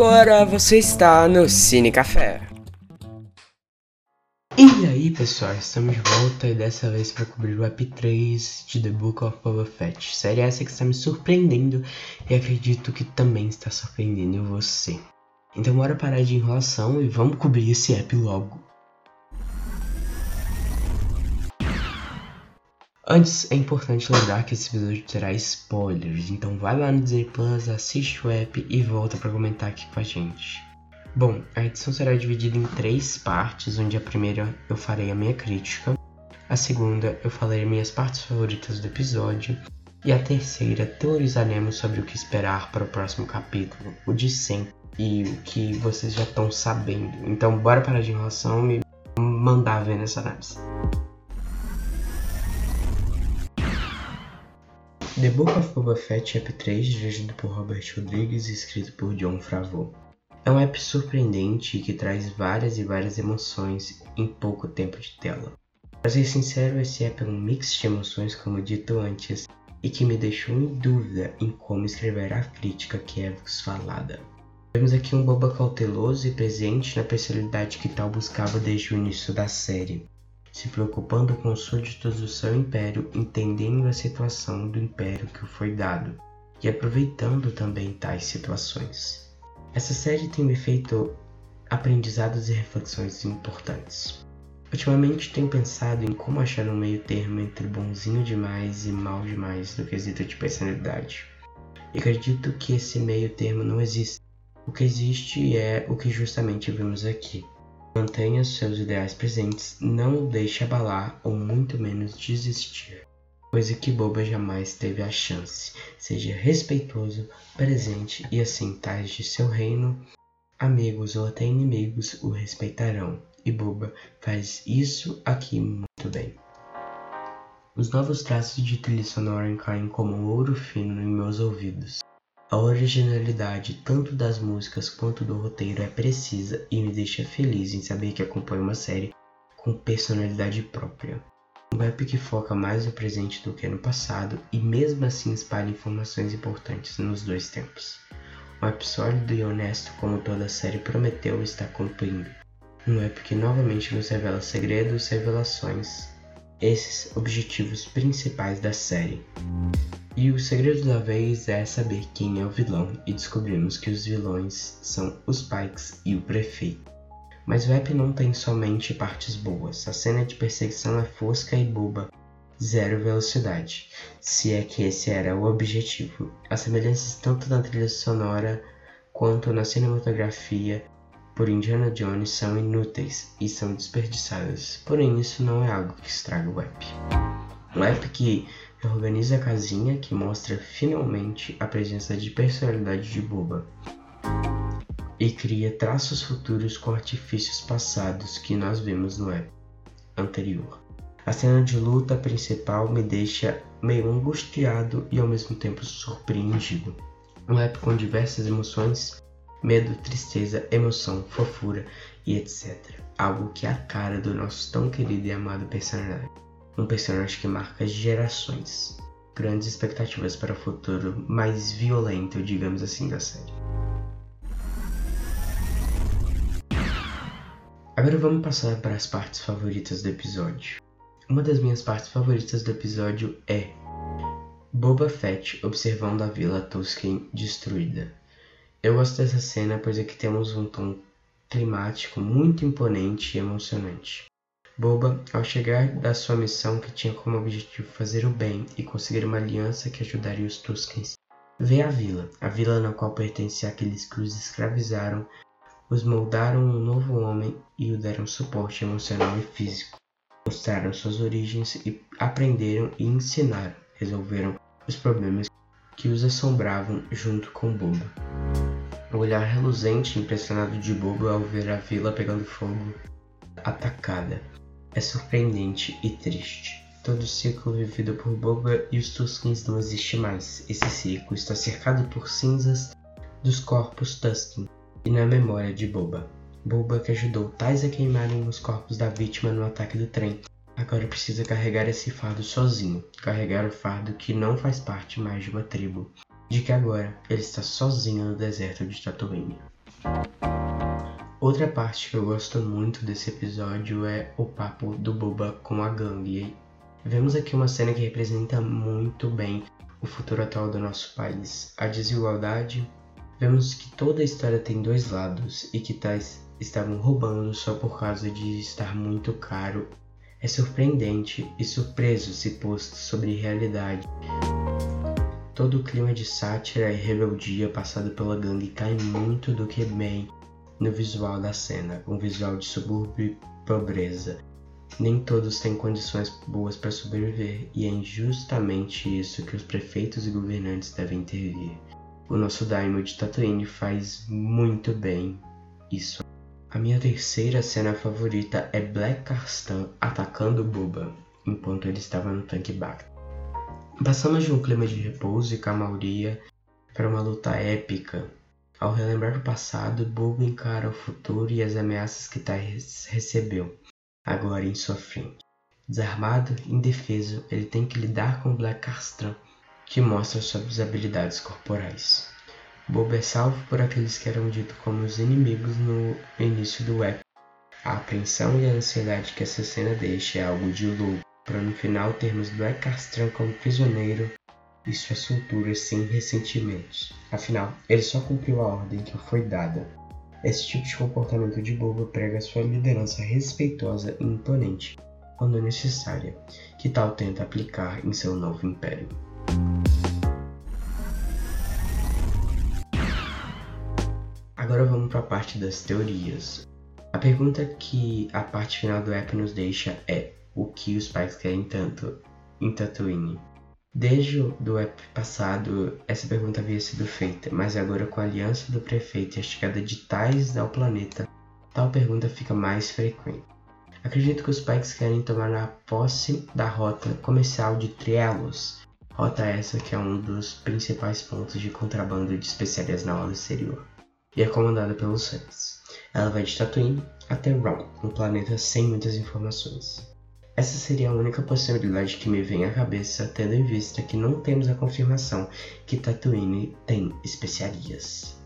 Agora você está no Cine Café. E aí pessoal, estamos de volta e dessa vez para cobrir o EP 3 de The Book of Boba Fett. Série essa que está me surpreendendo e acredito que também está surpreendendo você. Então bora parar de enrolação e vamos cobrir esse app logo. Antes, é importante lembrar que esse episódio terá spoilers, então vai lá no Disney Plus, assiste o app e volta para comentar aqui com a gente. Bom, a edição será dividida em três partes, onde a primeira eu farei a minha crítica, a segunda eu falarei minhas partes favoritas do episódio, e a terceira teorizaremos sobre o que esperar para o próximo capítulo, o de sempre, e o que vocês já estão sabendo. Então bora parar de enrolação e mandar ver nessa análise. The Book of Boba Fett App 3, dirigido por Robert Rodrigues e escrito por John Favreau. É um app surpreendente que traz várias e várias emoções em pouco tempo de tela. Para ser sincero, esse app é um mix de emoções, como dito antes, e que me deixou em dúvida em como escrever a crítica que é falada. Vemos aqui um Boba cauteloso e presente na personalidade que tal buscava desde o início da série, se preocupando com os súditos do seu império, entendendo a situação do império que foi dado e aproveitando também tais situações. Essa série tem me feito aprendizados e reflexões importantes. Ultimamente tenho pensado em como achar um meio termo entre bonzinho demais e mal demais no quesito de personalidade. E acredito que esse meio termo não existe. O que existe é o que justamente vimos aqui. Mantenha seus ideais presentes, não o deixe abalar ou muito menos desistir, coisa que Boba jamais teve a chance. Seja respeitoso, presente e assim tais de seu reino, amigos ou até inimigos o respeitarão. E Boba faz isso aqui muito bem. Os novos traços de trilha sonora caem como um ouro fino em meus ouvidos. A originalidade tanto das músicas quanto do roteiro é precisa e me deixa feliz em saber que acompanho uma série com personalidade própria. Um rap que foca mais no presente do que no passado e mesmo assim espalha informações importantes nos dois tempos. Um rap sólido e honesto como toda a série prometeu está cumprindo. Um rap que novamente nos revela segredos e revelações. Esses objetivos principais da série. E o segredo da vez é saber quem é o vilão, e descobrimos que os vilões são os Pikes e o prefeito. Mas app não tem somente partes boas, a cena de perseguição é fosca e boba, zero velocidade, se é que esse era o objetivo. As semelhanças tanto na trilha sonora quanto na cinematografia por Indiana Jones são inúteis e são desperdiçadas, porém isso não é algo que estraga o app. Um app que organiza a casinha que mostra finalmente a presença de personalidade de Boba e cria traços futuros com artifícios passados que nós vimos no app anterior. A cena de luta principal me deixa meio angustiado e ao mesmo tempo surpreendido. Um app com diversas emoções, medo, tristeza, emoção, fofura e etc. Algo que é a cara do nosso tão querido e amado personagem um personagem que marca gerações. Grandes expectativas para o futuro mais violento, digamos assim, da série. Agora vamos passar para as partes favoritas do episódio. Uma das minhas partes favoritas do episódio é Boba Fett observando a vila Tusken destruída. Eu gosto dessa cena pois aqui temos um tom climático muito imponente e emocionante. Boba, ao chegar da sua missão que tinha como objetivo fazer o bem e conseguir uma aliança que ajudaria os Tuskens, vê a vila, a vila na qual pertencia aqueles que os escravizaram, os moldaram um novo homem e o deram suporte emocional e físico. Mostraram suas origens e aprenderam e ensinaram, resolveram os problemas que os assombravam junto com Boba. O olhar reluzente impressionado de Boba ao ver a vila pegando fogo atacada é surpreendente e triste. Todo o ciclo vivido por Boba e os Tuskens não existe mais. Esse ciclo está cercado por cinzas dos corpos Tusken e na memória de Boba. Boba que ajudou tais a queimarem os corpos da vítima no ataque do trem. Agora precisa carregar esse fardo sozinho, carregar o fardo que não faz parte mais de uma tribo. De que agora ele está sozinho no deserto de Tatooine. Outra parte que eu gosto muito desse episódio é o papo do Boba com a gangue. Vemos aqui uma cena que representa muito bem o futuro atual do nosso país, a desigualdade. Vemos que toda a história tem dois lados e que tais estavam roubando só por causa de estar muito caro. É surpreendente e surpreso se posto sobre realidade. Todo o clima de sátira e rebeldia passado pela gangue cai muito do que bem no visual da cena, um visual de subúrbio e pobreza. Nem todos têm condições boas para sobreviver, e é justamente isso que os prefeitos e governantes devem intervir. O nosso Daimyo de Tatooine faz muito bem isso. A minha terceira cena favorita é Black Carstan atacando Boba, enquanto ele estava no tanque Bacta. Passamos de um clima de repouso e calmaria para uma luta épica ao relembrar o passado, Bobo encara o futuro e as ameaças que Tais recebeu, agora em sua frente. Desarmado, indefeso, ele tem que lidar com Black Castran, que mostra suas habilidades corporais. Bobo é salvo por aqueles que eram ditos como os inimigos no início do web. A apreensão e a ansiedade que essa cena deixa é algo de louco, para no final termos Black Castran como prisioneiro e sua soltura sem ressentimentos. Afinal, ele só cumpriu a ordem que foi dada. Esse tipo de comportamento de bobo prega sua liderança respeitosa e imponente, quando necessária, que tal tenta aplicar em seu novo império. Agora vamos para a parte das teorias. A pergunta que a parte final do app nos deixa é: o que os pais querem tanto em Tatooine? Desde o EP passado, essa pergunta havia sido feita, mas agora com a aliança do prefeito e a chegada de tais ao planeta, tal pergunta fica mais frequente. Acredito que os Pikes querem tomar a posse da rota comercial de Trielos, rota essa que é um dos principais pontos de contrabando de especiarias na aula exterior, e é comandada pelos Suns. Ela vai de Tatooine até Ron, um planeta sem muitas informações. Essa seria a única possibilidade que me vem à cabeça, tendo em vista que não temos a confirmação que Tatooine tem especiarias.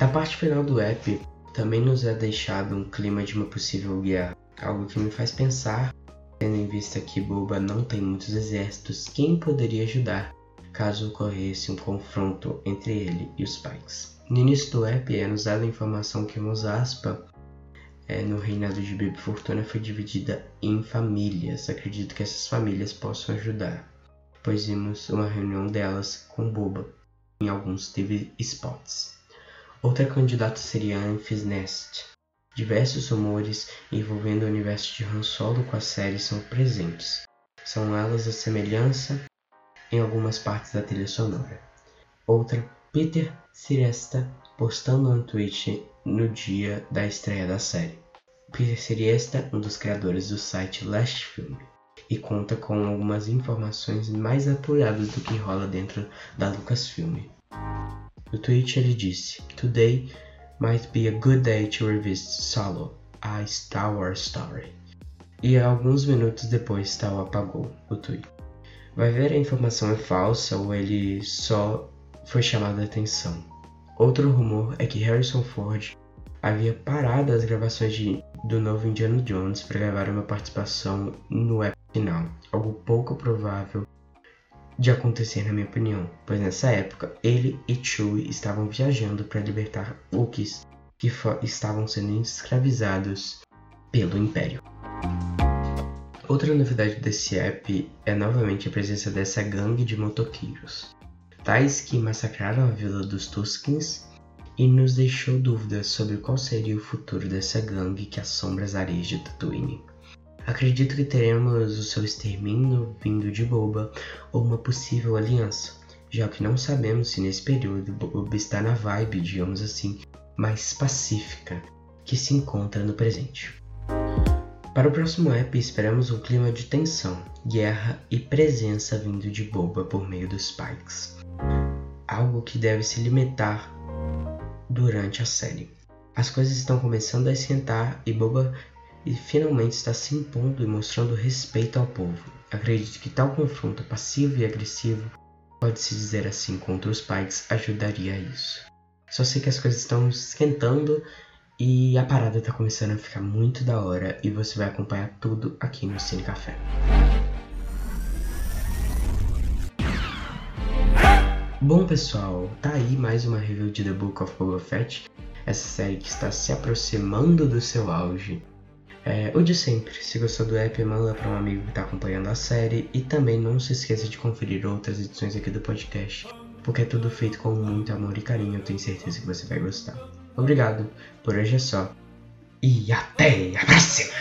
Na parte final do app, também nos é deixado um clima de uma possível guerra, algo que me faz pensar, tendo em vista que Boba não tem muitos exércitos, quem poderia ajudar caso ocorresse um confronto entre ele e os Pikes. No início do app é nos dada a informação que Mos Aspa é, no reinado de Bibi Fortuna foi dividida em famílias. Acredito que essas famílias possam ajudar, pois vimos uma reunião delas com Boba. Em alguns teve spots. Outra candidata seria Anfis Nest. Diversos rumores envolvendo o universo de Han Solo com a série são presentes. São elas a semelhança em algumas partes da trilha sonora. Outra, Peter Siresta postando um tweet no dia da estreia da série. Peter Siriesta, um dos criadores do site Last Film, e conta com algumas informações mais apuradas do que rola dentro da Lucasfilm. No tweet ele disse: Today might be a good day to revisit Solo, a Star Wars story. E alguns minutos depois Tal apagou o tweet. Vai ver a informação é falsa ou ele só foi chamado a atenção. Outro rumor é que Harrison Ford havia parado as gravações de, do novo Indiana Jones para gravar uma participação no app final, algo pouco provável de acontecer na minha opinião, pois nessa época ele e Chewie estavam viajando para libertar Wookiees que estavam sendo escravizados pelo Império. Outra novidade desse app é novamente a presença dessa gangue de motoqueiros, tais que massacraram a vila dos Tuskens e nos deixou dúvidas sobre qual seria o futuro dessa gangue que assombra as areias de Tatooine. Acredito que teremos o seu extermínio vindo de Boba ou uma possível aliança, já que não sabemos se nesse período Boba está na vibe, digamos assim, mais pacífica que se encontra no presente. Para o próximo app, esperamos um clima de tensão, guerra e presença vindo de Boba por meio dos Pikes. Algo que deve se limitar durante a série. As coisas estão começando a esquentar e Boba finalmente está se impondo e mostrando respeito ao povo. Acredito que tal confronto passivo e agressivo pode-se dizer assim, contra os pais, ajudaria a isso. Só sei que as coisas estão esquentando e a parada tá começando a ficar muito da hora e você vai acompanhar tudo aqui no Cine Café. Bom pessoal, tá aí mais uma review de The Book of Boba Fett, essa série que está se aproximando do seu auge. É, o de sempre, se gostou do app, manda para um amigo que está acompanhando a série e também não se esqueça de conferir outras edições aqui do podcast, porque é tudo feito com muito amor e carinho, eu tenho certeza que você vai gostar. Obrigado, por hoje é só e até a próxima!